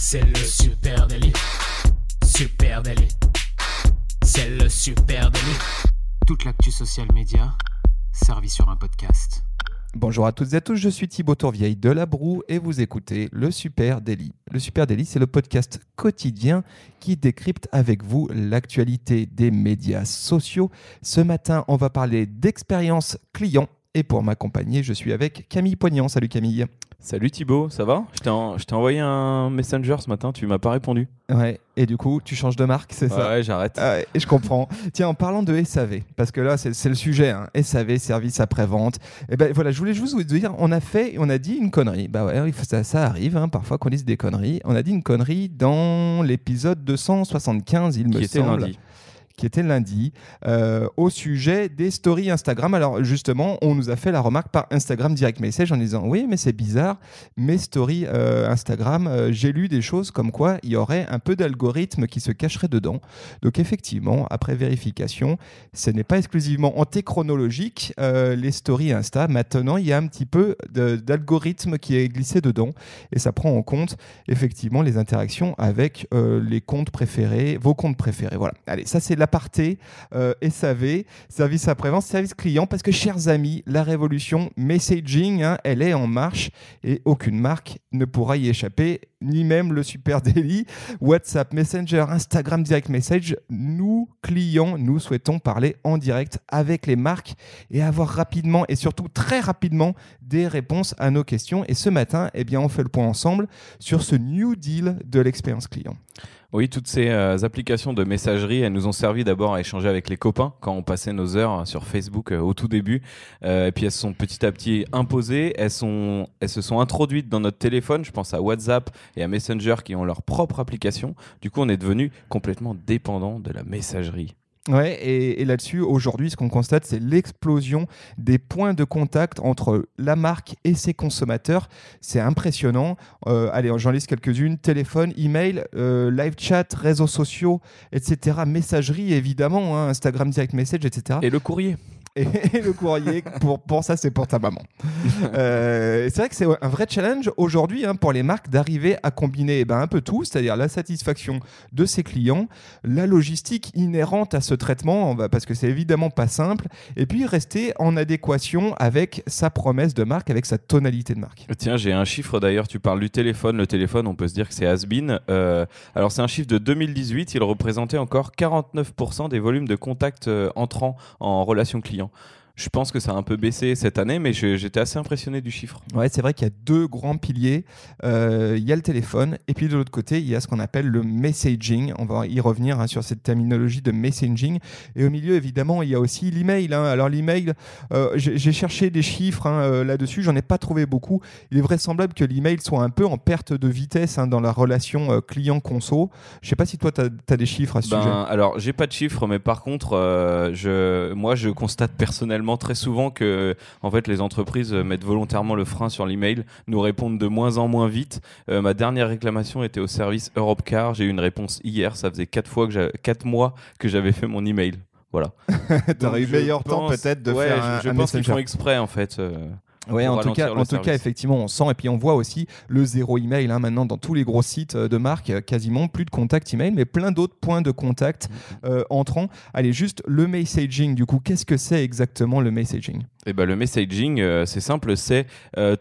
C'est le super délit. Super délit. C'est le super délit. Toute l'actu social média servie sur un podcast. Bonjour à toutes et à tous, je suis Thibaut Tourvieille de La Broue et vous écoutez le Super Daily. Le Super Daily, c'est le podcast quotidien qui décrypte avec vous l'actualité des médias sociaux. Ce matin, on va parler d'expérience client et pour m'accompagner, je suis avec Camille Poignant. Salut Camille. Salut Thibaut, ça va? Je t'ai envoyé un messenger ce matin, tu m'as pas répondu. Ouais, et du coup, tu changes de marque, c'est ça? Ouais, j'arrête. Ah et je comprends. Tiens, en parlant de SAV, parce que là, c'est le sujet, hein, SAV, service après-vente. Et eh ben voilà, je voulais juste vous dire, on a fait, on a dit une connerie. Bah ouais, ça, ça arrive, hein, parfois qu'on dise des conneries. On a dit une connerie dans l'épisode 275, il me semble. Lundi qui était lundi, euh, au sujet des stories Instagram. Alors justement, on nous a fait la remarque par Instagram Direct Message en disant oui, mais c'est bizarre, mes stories euh, Instagram, euh, j'ai lu des choses comme quoi il y aurait un peu d'algorithme qui se cacherait dedans. Donc effectivement, après vérification, ce n'est pas exclusivement antéchronologique, les stories Insta. Maintenant, il y a un petit peu d'algorithme qui est glissé dedans et ça prend en compte effectivement les interactions avec les comptes préférés, vos comptes préférés. Voilà. Allez, ça c'est la aparté euh, SAV, service après-vente, service client, parce que, chers amis, la révolution messaging, hein, elle est en marche et aucune marque ne pourra y échapper, ni même le Super Daily, WhatsApp, Messenger, Instagram Direct Message. Nous, clients, nous souhaitons parler en direct avec les marques et avoir rapidement et surtout très rapidement des réponses à nos questions. Et ce matin, eh bien, on fait le point ensemble sur ce New Deal de l'expérience client. Oui, toutes ces euh, applications de messagerie, elles nous ont servi d'abord à échanger avec les copains quand on passait nos heures sur Facebook euh, au tout début. Euh, et puis elles se sont petit à petit imposées, elles, sont, elles se sont introduites dans notre téléphone. Je pense à WhatsApp et à Messenger qui ont leur propre application. Du coup, on est devenu complètement dépendant de la messagerie. Ouais, et, là-dessus, aujourd'hui, ce qu'on constate, c'est l'explosion des points de contact entre la marque et ses consommateurs. C'est impressionnant. Euh, allez, j'en liste quelques-unes téléphone, email, euh, live chat, réseaux sociaux, etc. Messagerie, évidemment, hein, Instagram Direct Message, etc. Et le courrier et le courrier, pour, pour ça, c'est pour ta maman. Euh, c'est vrai que c'est un vrai challenge aujourd'hui hein, pour les marques d'arriver à combiner eh ben, un peu tout, c'est-à-dire la satisfaction de ses clients, la logistique inhérente à ce traitement, parce que c'est évidemment pas simple, et puis rester en adéquation avec sa promesse de marque, avec sa tonalité de marque. Tiens, j'ai un chiffre d'ailleurs, tu parles du téléphone. Le téléphone, on peut se dire que c'est has-been. Euh, alors, c'est un chiffre de 2018, il représentait encore 49% des volumes de contacts euh, entrant en relation client. know Je pense que ça a un peu baissé cette année, mais j'étais assez impressionné du chiffre. Ouais, c'est vrai qu'il y a deux grands piliers. Euh, il y a le téléphone, et puis de l'autre côté, il y a ce qu'on appelle le messaging. On va y revenir hein, sur cette terminologie de messaging. Et au milieu, évidemment, il y a aussi l'email. Hein. Alors l'email, euh, j'ai cherché des chiffres hein, euh, là-dessus, j'en ai pas trouvé beaucoup. Il est vraisemblable que l'email soit un peu en perte de vitesse dans la relation client-conso. Je sais pas si toi, tu as, des chiffres à ce ben, sujet. Alors, j'ai pas de chiffres, mais par contre, je, moi, je constate personnellement très souvent que en fait les entreprises mettent volontairement le frein sur l'email, nous répondent de moins en moins vite. Euh, ma dernière réclamation était au service Europcar. J'ai eu une réponse hier. Ça faisait quatre fois que quatre mois que j'avais fait mon email. Voilà. T'aurais eu meilleur temps peut-être de faire un, je, pense qu'ils font exprès en fait. Euh. Oui, en tout cas, en tout cas, effectivement, on sent et puis on voit aussi le zéro email hein, maintenant dans tous les gros sites euh, de marque, euh, quasiment plus de contact email, mais plein d'autres points de contact mm-hmm. euh, entrant. Allez, juste le messaging. Du coup, qu'est-ce que c'est exactement le messaging? Eh ben, le messaging, c'est simple, c'est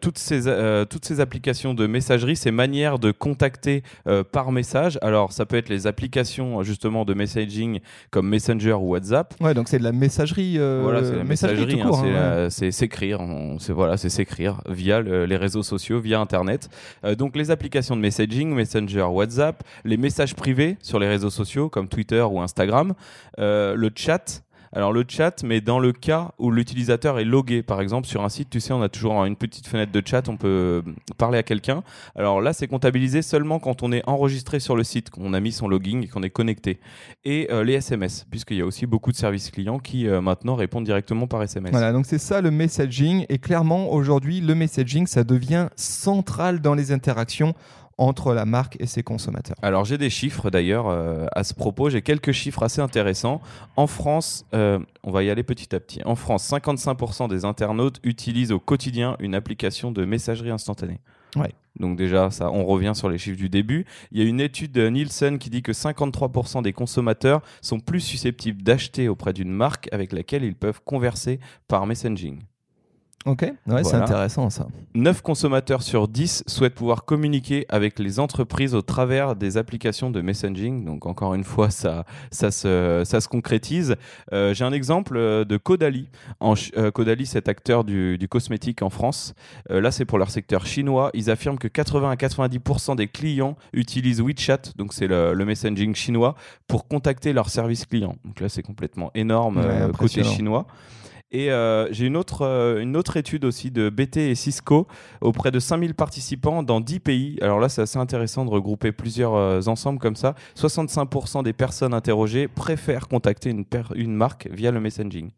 toutes, ces, toutes ces applications de messagerie, ces manières de contacter par message. Alors, ça peut être les applications justement de messaging comme Messenger ou WhatsApp. Ouais, donc c'est de la messagerie. voilà, c'est la messagerie, hein, hein, c'est s'écrire. C'est voilà, c'est s'écrire via les réseaux sociaux, via Internet. Euh, donc les applications de messaging, Messenger, WhatsApp, les messages privés sur les réseaux sociaux comme Twitter ou Instagram, euh, le chat alors le chat, mais dans le cas où l'utilisateur est logué, par exemple sur un site, tu sais, on a toujours une petite fenêtre de chat, on peut parler à quelqu'un. Alors là, c'est comptabilisé seulement quand on est enregistré sur le site, qu'on a mis son login et qu'on est connecté. Et euh, les SMS, puisqu'il y a aussi beaucoup de services clients qui euh, maintenant répondent directement par SMS. Voilà, donc c'est ça le messaging. Et clairement, aujourd'hui, le messaging, ça devient central dans les interactions entre la marque et ses consommateurs. Alors j'ai des chiffres d'ailleurs euh, à ce propos, j'ai quelques chiffres assez intéressants. En France, euh, on va y aller petit à petit. En France, 55% des internautes utilisent au quotidien une application de messagerie instantanée. Ouais. Donc déjà, ça, on revient sur les chiffres du début. Il y a une étude de Nielsen qui dit que 53% des consommateurs sont plus susceptibles d'acheter auprès d'une marque avec laquelle ils peuvent converser par messaging. Ok, ouais, c'est intéressant ça. 9 consommateurs sur 10 souhaitent pouvoir communiquer avec les entreprises au travers des applications de messaging. Donc encore une fois, ça, ça, se, ça se concrétise. Euh, j'ai un exemple euh, de Caudalie. En, euh, Caudalie, cet acteur du, du, cosmétique en France. là, c'est pour leur secteur chinois. Ils affirment que 80 à 90% des clients utilisent WeChat, donc c'est le, le, messaging chinois, pour contacter leur service client. Donc là, c'est complètement énorme côté chinois. Et euh, j'ai une autre, euh, une autre étude aussi de BT et Cisco auprès de 5000 participants dans 10 pays. Alors là, c'est assez intéressant de regrouper plusieurs euh, ensembles comme ça. 65% des personnes interrogées préfèrent contacter une marque via le messaging.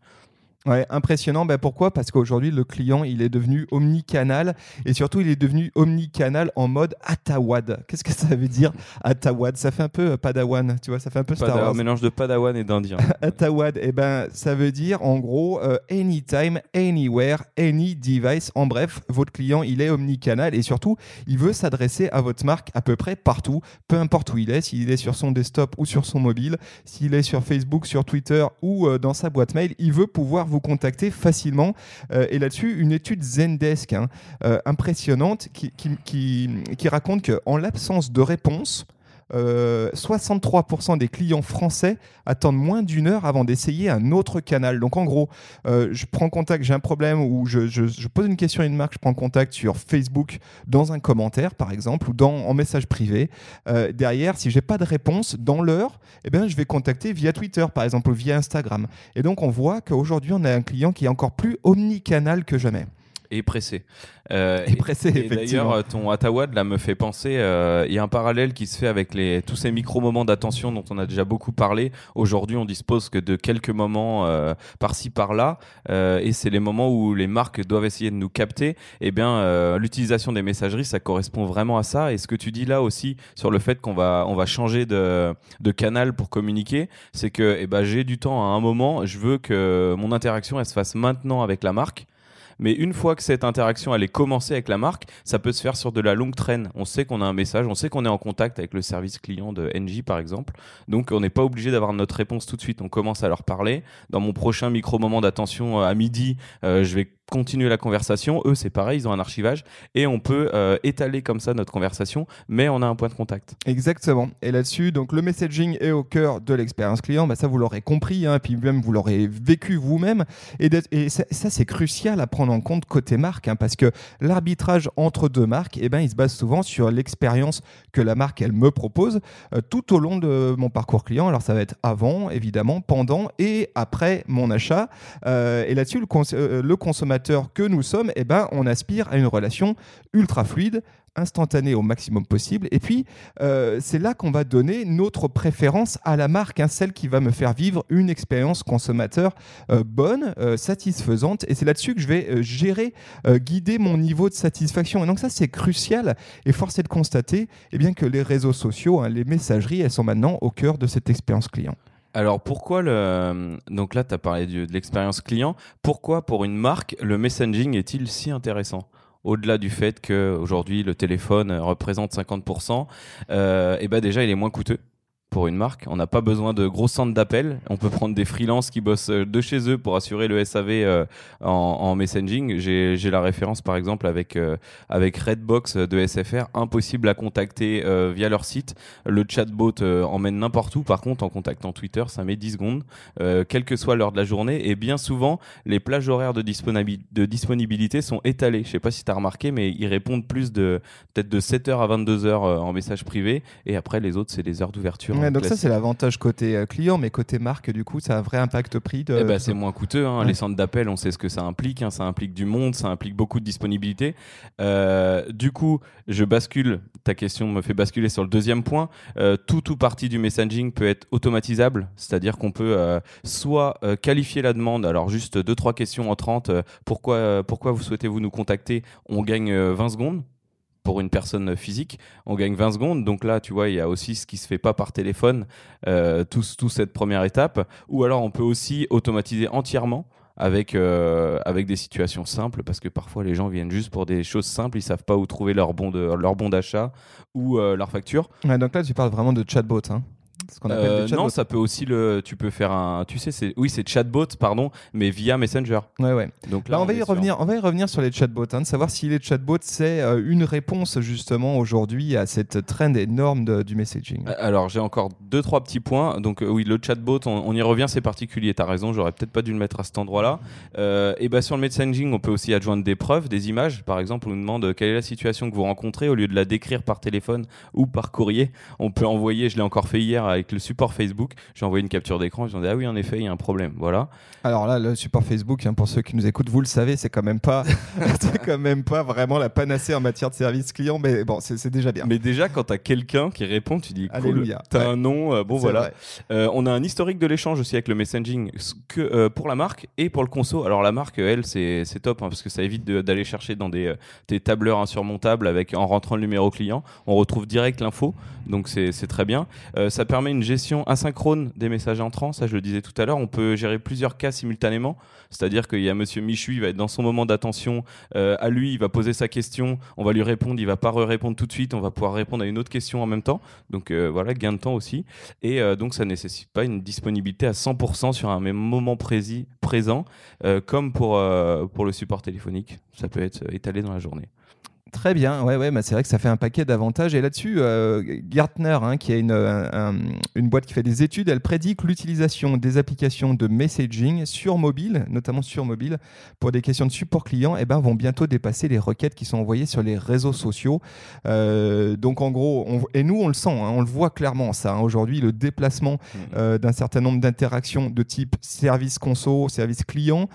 Ouais, impressionnant. Ben pourquoi? Parce qu'aujourd'hui, le client, il est devenu omnicanal et surtout, il est devenu omnicanal en mode Atawad. Qu'est-ce que ça veut dire Atawad? Ça fait un peu euh, Padawan, tu vois, ça fait un peu Star Wars. Un mélange de Padawan et d'Indien. Atawad, et eh ben, ça veut dire en gros euh, anytime, anywhere, any device. En bref, votre client, il est omnicanal et surtout, il veut s'adresser à votre marque à peu près partout, peu importe où il est, s'il est sur son desktop ou sur son mobile, s'il est sur Facebook, sur Twitter ou euh, dans sa boîte mail, il veut pouvoir vous contacter facilement. Euh, et là-dessus, une étude Zendesk hein, euh, impressionnante qui, qui, qui, qui raconte qu'en l'absence de réponse, 63% euh, des clients français attendent moins d'une heure avant d'essayer un autre canal. Donc en gros, euh, je prends contact, j'ai un problème ou je, pose une question à une marque, je prends contact sur Facebook dans un commentaire par exemple ou dans, en message privé. Euh, derrière, si j'ai pas de réponse dans l'heure, eh je vais contacter via Twitter par exemple ou via Instagram. Et donc on voit qu'aujourd'hui on a un client qui est encore plus omnicanal que jamais et pressé. Euh, et, pressé, et, D'ailleurs, ton Atawad là me fait penser, euh, il y a un parallèle qui se fait avec les, tous ces micro-moments d'attention dont on a déjà beaucoup parlé. Aujourd'hui, on dispose que de quelques moments euh, par-ci, par-là, euh, et c'est les moments où les marques doivent essayer de nous capter. Eh bien, euh, l'utilisation des messageries, ça correspond vraiment à ça. Et ce que tu dis là aussi sur le fait qu'on va, on va changer de, de canal pour communiquer, c'est que eh ben, j'ai du temps à un moment, je veux que mon interaction, elle se fasse maintenant avec la marque. Mais une fois que cette interaction elle est commencée avec la marque, ça peut se faire sur de la longue traîne. On sait qu'on a un message, on sait qu'on est en contact avec le service client de NJ par exemple. Donc on n'est pas obligé d'avoir notre réponse tout de suite. On commence à leur parler. Dans mon prochain micro moment d'attention euh, à midi, euh, je vais continuer la conversation. Eux, c'est pareil, ils ont un archivage et on peut euh, étaler comme ça notre conversation, mais on a un point de contact. Exactement. Et là-dessus, donc le messaging est au cœur de l'expérience client. Bah, ça, vous l'aurez compris, hein, puis même vous l'aurez vécu vous-même. Et, ça, c'est crucial à prendre en compte côté marque, hein, parce que l'arbitrage entre deux marques, eh ben, il se base souvent sur l'expérience que la marque elle me propose euh, tout au long de mon parcours client. Alors ça va être avant, évidemment, pendant et après mon achat. Euh, et là-dessus, le consommateur que nous sommes, eh ben, on aspire à une relation ultra fluide, instantanée au maximum possible. Et puis, euh, c'est là qu'on va donner notre préférence à la marque, hein, celle qui va me faire vivre une expérience consommateur euh, bonne, euh, satisfaisante. Et c'est là-dessus que je vais gérer, guider mon niveau de satisfaction. Et donc ça, c'est crucial. Et force est de constater eh bien, que les réseaux sociaux, hein, les messageries, elles sont maintenant au cœur de cette expérience client. Alors pourquoi le donc là tu as parlé de, l'expérience client, pourquoi pour une marque le messaging est-il si intéressant? Au-delà du fait qu'aujourd'hui le téléphone représente 50%, euh, et ben déjà il est moins coûteux pour une marque. On n'a pas besoin de gros centres d'appel. On peut prendre des freelances qui bossent euh, de chez eux pour assurer le SAV euh, en, messaging. J'ai la référence par exemple avec, euh, Redbox de SFR. Impossible à contacter via leur site. Le chatbot emmène n'importe où. Par contre, en contactant Twitter, ça met 10 secondes, quelle que soit l'heure de la journée. Et bien souvent, les plages horaires de, disponibilité sont étalées. Je sais pas si tu as remarqué, mais ils répondent plus de de 7h à 22h en message privé. Et après, les autres, c'est les heures d'ouverture donc ça c'est l'avantage côté euh, client, mais côté marque du coup ça a un vrai impact prix. De... Eh ben, c'est moins coûteux. Hein. Les centres d'appel, on sait ce que ça implique. Hein. Ça implique du monde, ça implique beaucoup de disponibilité. Euh, du coup, je bascule. Ta question me fait basculer sur le deuxième point. Euh, tout ou partie du messaging peut être automatisable, c'est-à-dire qu'on peut soit qualifier la demande. Alors juste deux trois questions en 30. pourquoi pourquoi vous souhaitez vous nous contacter? On gagne 20 secondes pour une personne physique, on gagne 20 secondes. Donc là, tu vois, il y a aussi ce qui se fait pas par téléphone, euh, tout, cette première étape. Ou alors, on peut aussi automatiser entièrement avec, euh, avec des situations simples parce que parfois les gens viennent juste pour des choses simples, ils savent pas où trouver leur bon leur bon d'achat ou leur facture. donc là, tu parles vraiment de chatbot. Hein euh, non, ça peut aussi le. Tu peux faire un. Tu sais, c'est oui, c'est chatbot, pardon, mais via Messenger. Ouais, ouais. Donc là, bah, on, va y revenir. On va y revenir sur les chatbots, hein, de savoir si les chatbots c'est euh, une réponse justement aujourd'hui à cette trend énorme du messaging. Euh, alors j'ai encore deux trois petits points. Donc oui, le chatbot, on, y revient, c'est particulier. T'as raison, j'aurais peut-être pas dû le mettre à cet endroit-là. et bah sur le messaging, on peut aussi adjoindre des preuves, des images. Par exemple, on nous demande quelle est la situation que vous rencontrez? Au lieu de la décrire par téléphone ou par courrier. On peut envoyer. Je l'ai encore fait hier avec le support Facebook. J'ai envoyé une capture d'écran. Ils ont dit ah oui en effet il y a un problème. Voilà. Alors là le support Facebook hein, pour ceux qui nous écoutent vous le savez c'est quand même pas c'est quand même pas vraiment la panacée en matière de service client mais bon c'est déjà bien. Mais déjà quand tu as quelqu'un qui répond tu dis cool. Tu as un nom euh, bon voilà. Euh, on a un historique de l'échange aussi avec le messaging que euh, pour la marque et pour le conso. Alors la marque elle c'est top hein, parce que ça évite d'aller chercher dans des, des tableurs insurmontables avec en rentrant le numéro client on retrouve direct l'info donc c'est très bien. ça permet une gestion asynchrone des messages entrants, ça je le disais tout à l'heure, on peut gérer plusieurs cas simultanément, c'est-à-dire qu'il y a monsieur Michu, il va être dans son moment d'attention, euh, à lui, il va poser sa question, on va lui répondre, il va pas répondre tout de suite, on va pouvoir répondre à une autre question en même temps, donc euh, voilà, gain de temps aussi, et euh, donc ça nécessite pas une disponibilité à 100% sur un même moment précis, présent, comme pour, pour le support téléphonique, ça peut être étalé dans la journée. Très bien, ouais, ouais, bah c'est vrai que ça fait un paquet d'avantages. Et là-dessus, euh, Gartner, hein, qui est une, une, boîte qui fait des études, elle prédit que l'utilisation des applications de messaging sur mobile, notamment sur mobile, pour des questions de support client, eh ben, vont bientôt dépasser les requêtes qui sont envoyées sur les réseaux sociaux. Euh, donc en gros, et nous on le sent, hein, on le voit clairement ça. Hein. Aujourd'hui, le déplacement mmh. euh, d'un certain nombre d'interactions de type service conso, service client,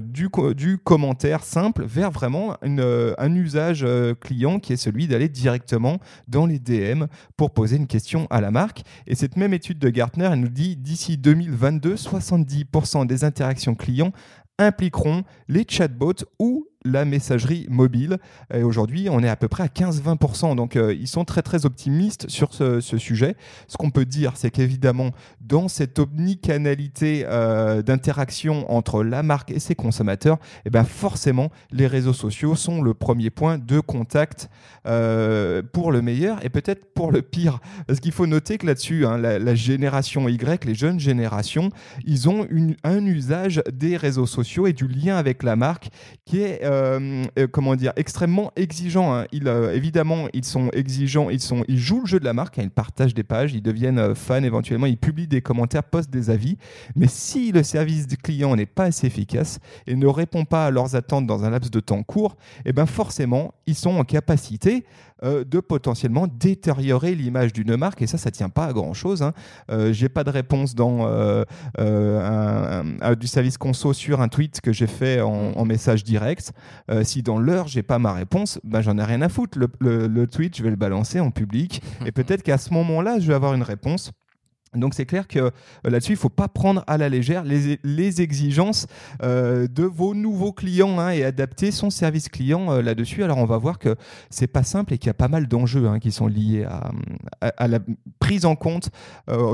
du, du commentaire simple vers vraiment une, un usage euh, client qui est celui d'aller directement dans les DM pour poser une question à la marque. Et cette même étude de Gartner, elle nous dit d'ici 2022, 70% des interactions clients impliqueront les chatbots ou la messagerie mobile. Et aujourd'hui, on est à peu près à 15-20%. Donc, euh, ils sont très, très optimistes sur ce, sujet. Ce qu'on peut dire, c'est qu'évidemment, dans cette omnicanalité euh, d'interaction entre la marque et ses consommateurs, eh ben forcément, les réseaux sociaux sont le premier point de contact euh, pour le meilleur et peut-être pour le pire. Parce qu'il faut noter que là-dessus, hein, la, génération Y, les jeunes générations, ils ont une, un usage des réseaux sociaux et du lien avec la marque qui est euh, comment dire, extrêmement exigeants. Hein. Euh, évidemment, ils sont exigeants, ils, ils jouent le jeu de la marque, hein. ils partagent des pages, ils deviennent fans éventuellement, ils publient des commentaires, postent des avis. Mais si le service client n'est pas assez efficace et ne répond pas à leurs attentes dans un laps de temps court, eh ben forcément, ils sont en capacité euh, de potentiellement détériorer l'image d'une marque. Et ça, ça tient pas à grand chose. Hein. Euh, j'ai pas de réponse dans euh, un, du service conso sur un tweet que j'ai fait en, message direct. si dans l'heure j'ai pas ma réponse, ben j'en ai rien à foutre. Le, le tweet, je vais le balancer en public et peut-être qu'à ce moment-là, je vais avoir une réponse. Donc c'est clair que euh, là-dessus, il ne faut pas prendre à la légère les, exigences euh, de vos nouveaux clients hein, et adapter son service client euh, là-dessus. Alors on va voir que c'est pas simple et qu'il y a pas mal d'enjeux hein, qui sont liés à, la prise en compte,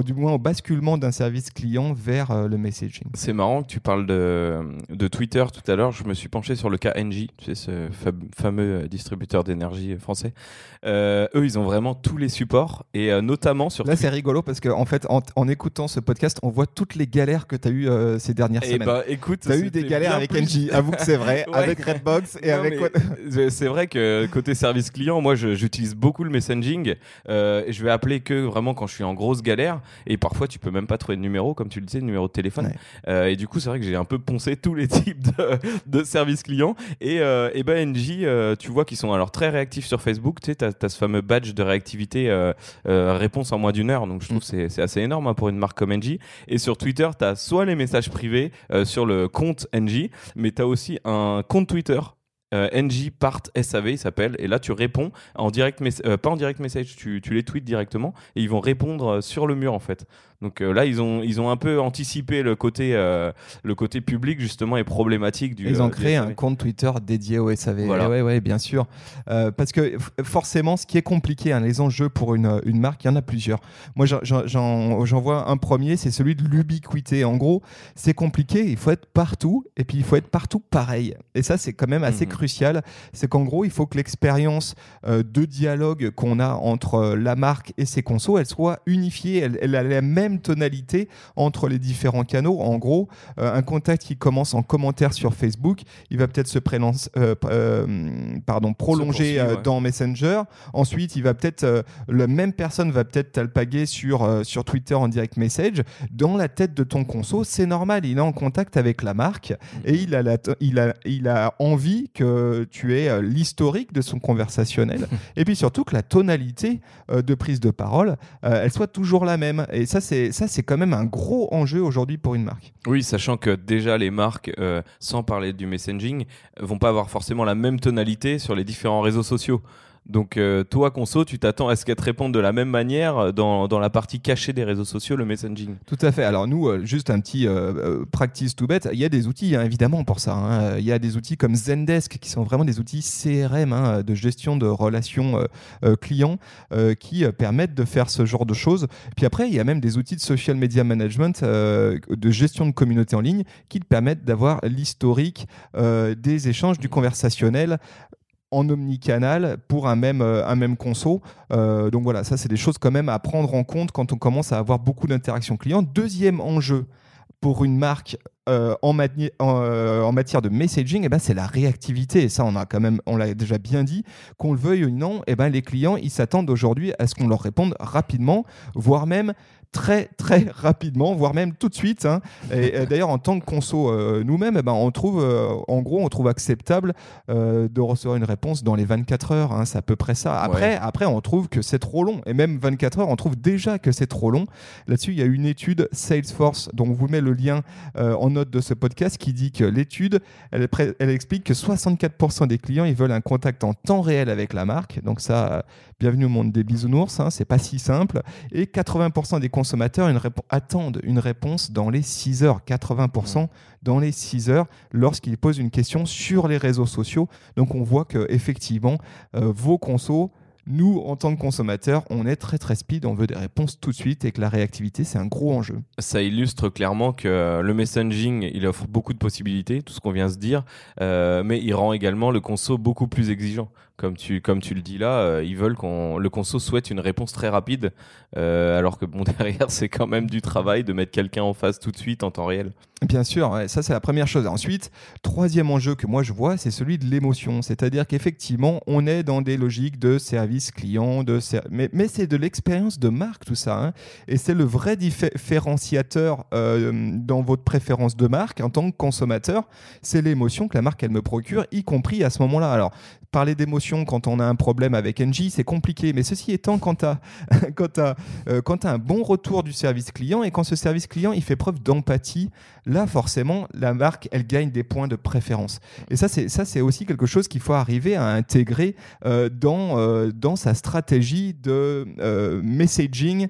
du moins au basculement d'un service client vers le messaging. C'est marrant que tu parles de, Twitter tout à l'heure. Je me suis penché sur le cas Engie, tu ce fameux distributeur d'énergie français. eux, ils ont vraiment tous les supports et notamment sur... Là, c'est rigolo parce qu'en en fait, en, écoutant ce podcast, on voit toutes les galères que tu as eues euh, ces dernières eh semaines. Bah, écoute, tu as eu des galères avec NG, avoue que c'est vrai, avec Redbox et avec C'est vrai que côté service client, moi j'utilise beaucoup le messaging euh, et je vais appeler que vraiment quand je suis en grosse galère et parfois tu peux même pas trouver de numéro, comme tu le disais, de numéro de téléphone. Euh, et du coup, c'est vrai que j'ai un peu poncé tous les types de, de services clients et, et ben NG, tu vois qu'ils sont alors très réactifs sur Facebook, tu sais, tu as, ce fameux badge de réactivité réponse en moins d'une heure, donc je trouve que mm. c'est assez énorme hein, pour une marque comme NG. Et sur Twitter, tu as soit les messages privés euh, sur le compte NG, mais tu as aussi un compte Twitter NG Part SAV, il s'appelle. Et là, tu réponds en direct, pas en direct message, tu, tu les tweets directement et ils vont répondre sur le mur en fait. Donc euh, là, ils ont, ils ont un peu anticipé le côté, euh, le côté public justement et problématique du. Ils ont euh, créé un compte Twitter dédié au SAV. Voilà. Ouais, ouais, bien sûr. parce que forcément, ce qui est compliqué, hein, les enjeux pour une, une, marque, il y en a plusieurs. Moi, j'en vois un premier, c'est celui de l'ubiquité. En gros, c'est compliqué, il faut être partout et puis il faut être partout pareil. Et ça, c'est quand même assez mhm. Crucial. C'est qu'en gros, il faut que l'expérience de dialogue qu'on a entre la marque et ses consos, elle soit unifiée, elle, elle a la même tonalité entre les différents canaux. En gros, euh, un contact qui commence en commentaire sur Facebook, il va peut-être se euh, euh, pardon, prolonger dans Messenger. Ensuite, il va peut-être la même personne va peut-être t'alpaguer sur sur Twitter en direct message. Dans la tête de ton conso, c'est normal, il est en contact avec la marque et il a il a il a envie que tu aies l'historique de son conversationnel et puis surtout que la tonalité de prise de parole, elle soit toujours la même. Et ça, c'est ça, c'est quand même un gros enjeu aujourd'hui pour une marque. Oui, sachant que déjà les marques, euh, sans parler du messaging, vont pas avoir forcément la même tonalité sur les différents réseaux sociaux. Donc euh, toi, Conso, tu t'attends à ce qu'elle te réponde de la même manière dans, dans, la partie cachée des réseaux sociaux, le messaging Tout à fait. Alors nous, euh, juste un petit euh, practice tout bête, il y a des outils hein, évidemment pour ça. Hein. Il y a des outils comme Zendesk qui sont vraiment des outils CRM hein, de gestion de relations clients qui permettent de faire ce genre de choses. Puis après, il y a même des outils de social media management, de gestion de communauté en ligne qui te permettent d'avoir l'historique des échanges, du conversationnel en omnicanal pour un même, euh, un conso. Euh, donc voilà, ça c'est des choses quand même à prendre en compte quand on commence à avoir beaucoup d'interactions clients. Deuxième enjeu pour une marque euh, en, en, matière de messaging, eh ben, c'est la réactivité. Et ça, on a quand même, on l'a déjà bien dit, qu'on le veuille ou non, eh ben, les clients, ils s'attendent aujourd'hui à ce qu'on leur réponde rapidement, voire même très très rapidement, voire même tout de suite. Hein. Et, d'ailleurs, en tant que conso euh, nous-mêmes, eh ben, on trouve, euh, en gros, on trouve acceptable euh, de recevoir une réponse dans les 24 heures. Hein. c'est à peu près ça. Après, après, on trouve que c'est trop long. Et même 24 heures, on trouve déjà que c'est trop long. Là-dessus, il y a une étude Salesforce, dont on vous met le lien en note de ce podcast, qui dit que l'étude, elle, elle, explique que 64% des clients, ils veulent un contact en temps réel avec la marque. Donc ça, bienvenue au monde des bisounours. Hein, c'est pas si simple. Et 80% des consommateurs attendent une réponse dans les 6 heures, 80% dans les 6 heures lorsqu'ils posent une question sur les réseaux sociaux. Donc on voit que effectivement euh, vos consos nous, en tant que consommateurs, on est très très speed, on veut des réponses tout de suite et que la réactivité, c'est un gros enjeu. Ça illustre clairement que le messaging, il offre beaucoup de possibilités, tout ce qu'on vient de se dire, euh, mais il rend également le conso beaucoup plus exigeant comme tu, comme tu le dis là, euh, ils veulent qu'on le conso souhaite une réponse très rapide, euh, alors que bon derrière c'est quand même du travail de mettre quelqu'un en face tout de suite en temps réel. Bien sûr, ça c'est la première chose. Ensuite, troisième enjeu que moi je vois, c'est celui de l'émotion, c'est-à-dire qu'effectivement on est dans des logiques de service client, de mais, mais c'est de l'expérience de marque tout ça, hein. et c'est le vrai différenciateur euh, dans votre préférence de marque en tant que consommateur, c'est l'émotion que la marque elle me procure, y compris à ce moment-là. Alors parler d'émotion quand on a un problème avec NJ, c'est compliqué. Mais ceci étant, quand tu as, euh, un bon retour du service client et quand ce service client il fait preuve d'empathie, là forcément la marque elle gagne des points de préférence. Et ça c'est aussi quelque chose qu'il faut arriver à intégrer euh, euh, dans sa stratégie de messaging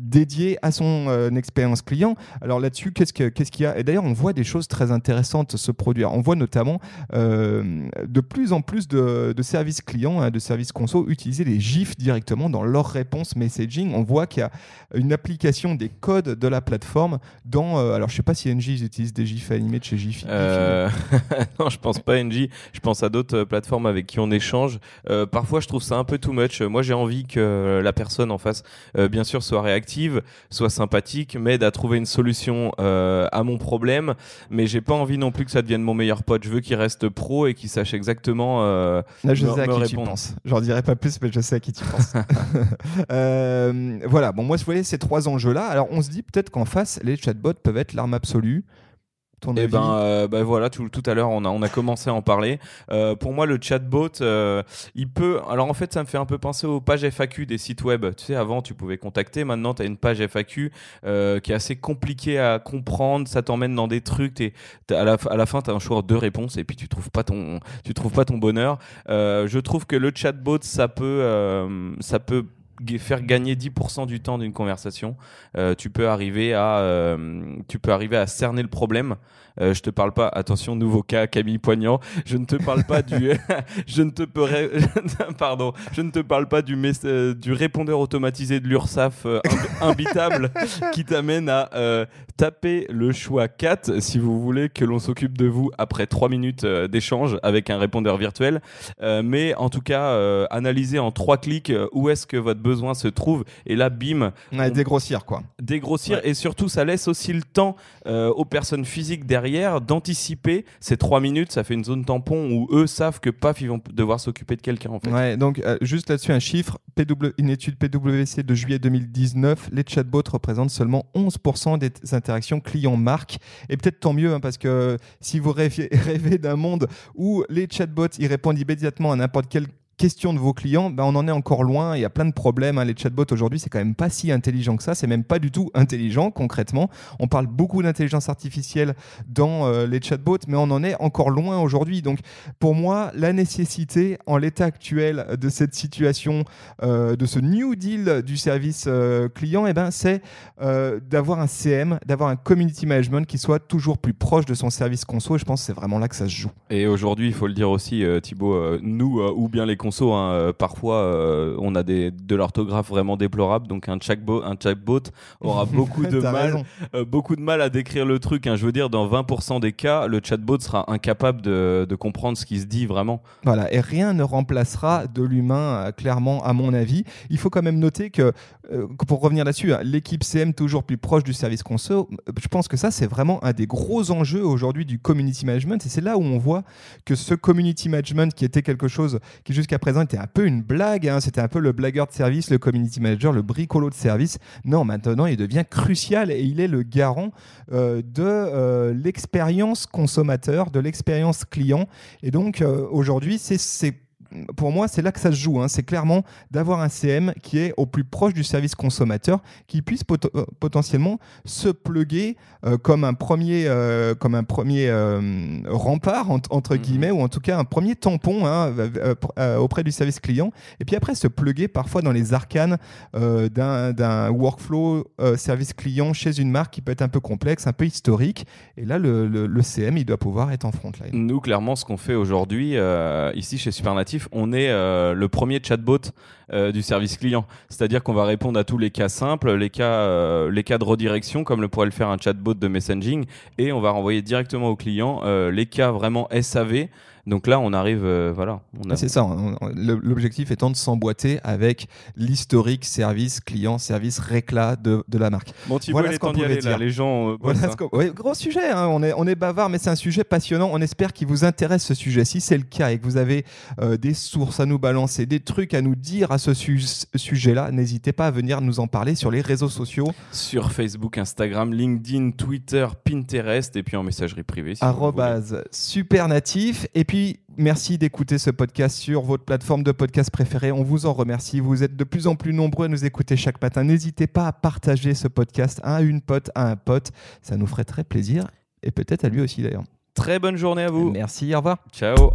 dédié à son euh, expérience client. Alors là-dessus, qu'est-ce qu'il y a? Et d'ailleurs, on voit des choses très intéressantes se produire. On voit notamment euh, de plus en plus de, services clients, hein, de services conso, utiliser les GIFs directement dans leur réponse messaging. On voit qu'il y a une application des codes de la plateforme dans... Euh, alors, je ne sais pas si NG utilise des GIFs animés de chez GIF. non, je pense pas NG. Je pense à d'autres plateformes avec qui on échange. parfois, je trouve ça un peu too much. Moi, j'ai envie que la personne en face, bien sûr, soit réactive soit sympathique, m'aide à trouver une solution euh, à mon problème, mais j'ai pas envie non plus que ça devienne mon meilleur pote. Je veux qu'il reste pro et qu'il sache exactement. Euh, Là, je sais à qui tu penses. J'en dirai pas plus, mais je sais à qui tu penses. Euh, voilà. Bon, moi, vous voyez ces trois enjeux-là. Alors, on se dit peut-être qu'en face, les chatbots peuvent être l'arme absolue ton Et eh ben, ben voilà, tout, tout à l'heure on a, on a commencé à en parler. pour moi, le chatbot, il peut. Alors en fait, ça me fait un peu penser aux pages FAQ des sites web. Tu sais, avant tu pouvais contacter, maintenant tu as une page FAQ qui est assez compliquée à comprendre. Ça t'emmène dans des trucs. À la, à la fin, tu as un choix de deux réponses et puis tu trouves pas ton, tu trouves pas ton bonheur. je trouve que le chatbot, ça peut, ça peut faire gagner 10% du temps d'une conversation, euh, tu peux arriver à euh, tu peux arriver à cerner le problème. Euh, je te parle pas, attention, nouveau cas, Camille Poignant. Je ne te parle pas du, je ne te pardon, je ne te parle pas du du répondeur automatisé de l'URSSAF imbitable qui t'amène à taper le choix 4 si vous voulez que l'on s'occupe de vous après 3 minutes d'échange avec un répondeur virtuel. mais en tout cas, analyser en 3 clics où est-ce que votre besoin se trouve. Et là, bim. Ouais, dégrossir, quoi. Dégrossir. Et surtout, ça laisse aussi le temps euh, aux personnes physiques derrière d'anticiper ces trois minutes. Ça fait une zone tampon où eux savent que paf, ils vont devoir s'occuper de quelqu'un, en fait. Ouais, donc euh, juste là-dessus, un chiffre. PW, une étude PwC de juillet 2019, les chatbots représentent seulement 11% des interactions clients-marques. Et peut-être tant mieux, hein, parce que si vous rêvez d'un monde où les chatbots, ils répondent immédiatement à n'importe quel question de vos clients, ben on en est encore loin. Il y a plein de problèmes. Hein. Les chatbots aujourd'hui, c'est quand même pas si intelligent que ça. C'est même pas du tout intelligent concrètement. On parle beaucoup d'intelligence artificielle dans euh, les chatbots, mais on en est encore loin aujourd'hui. Donc, pour moi, la nécessité en l'état actuel de cette situation, euh, de ce New Deal du service euh, client, et eh ben, c'est d'avoir un CM, d'avoir un community management qui soit toujours plus proche de son service conso. Et je pense que c'est vraiment là que ça se joue. Et aujourd'hui, il faut le dire aussi, Thibaut, nous ou bien les Hein, euh, parfois, euh, on a des, de l'orthographe vraiment déplorable. Donc un chatbot, un chatbot aura beaucoup de mal, euh, beaucoup de mal à décrire le truc. Hein. Je veux dire, dans 20% des cas, le chatbot sera incapable de, de, comprendre ce qui se dit vraiment. Voilà, et rien ne remplacera de l'humain, clairement, à mon avis. Il faut quand même noter que, pour revenir là-dessus, hein, l'équipe CM toujours plus proche du service conso, je pense que ça, c'est vraiment un des gros enjeux aujourd'hui du community management. Et c'est là où on voit que ce community management, qui était quelque chose qui jusqu'à présent était un peu une blague, hein. c'était un peu le blagueur de service, le community manager, le bricolo de service. Non, maintenant il devient crucial et il est le garant euh, de euh, l'expérience consommateur, de l'expérience client. Et donc euh, aujourd'hui, c'est pour moi, c'est là que ça se joue. Hein. C'est clairement d'avoir un CM qui est au plus proche du service consommateur, qui puisse euh, potentiellement se pluguer euh, comme un premier, euh, comme un premier rempart, entre mhm. guillemets, ou en tout cas un premier tampon hein, auprès du service client. Et puis après, se pluguer parfois dans les arcanes d'un workflow service client chez une marque qui peut être un peu complexe, un peu historique. Et là, le, le CM, il doit pouvoir être en frontline. Nous, clairement, ce qu'on fait aujourd'hui, ici chez Supernatif, on est euh, le premier chatbot euh, du service client. C'est-à-dire qu'on va répondre à tous les cas simples, les cas, euh, les cas de redirection, comme le pourrait le faire un chatbot de messaging, et on va renvoyer directement au client les cas vraiment SAV donc là, on arrive, euh, voilà. A... C'est ça. L'objectif étant de s'emboîter avec l'historique service client, service réclat de, de la marque. Bon, voilà ce qu'on pourrait dire. les gens. Euh, gros sujet. Hein. On est on est bavard, mais c'est un sujet passionnant. On espère qu'il vous intéresse ce sujet. Si c'est le cas et que vous avez euh, des sources à nous balancer, des trucs à nous dire à ce sujet-là, n'hésitez pas à venir nous en parler sur les réseaux sociaux. Sur Facebook, Instagram, LinkedIn, Twitter, Pinterest, et puis en messagerie privée. Si super natif. Et puis, merci d'écouter ce podcast sur votre plateforme de podcast préférée. On vous en remercie. Vous êtes de plus en plus nombreux à nous écouter chaque matin. N'hésitez pas à partager ce podcast à une pote, à un pote. Ça nous ferait très plaisir. Et peut-être à lui aussi d'ailleurs. Très bonne journée à vous. Merci, au revoir. Ciao.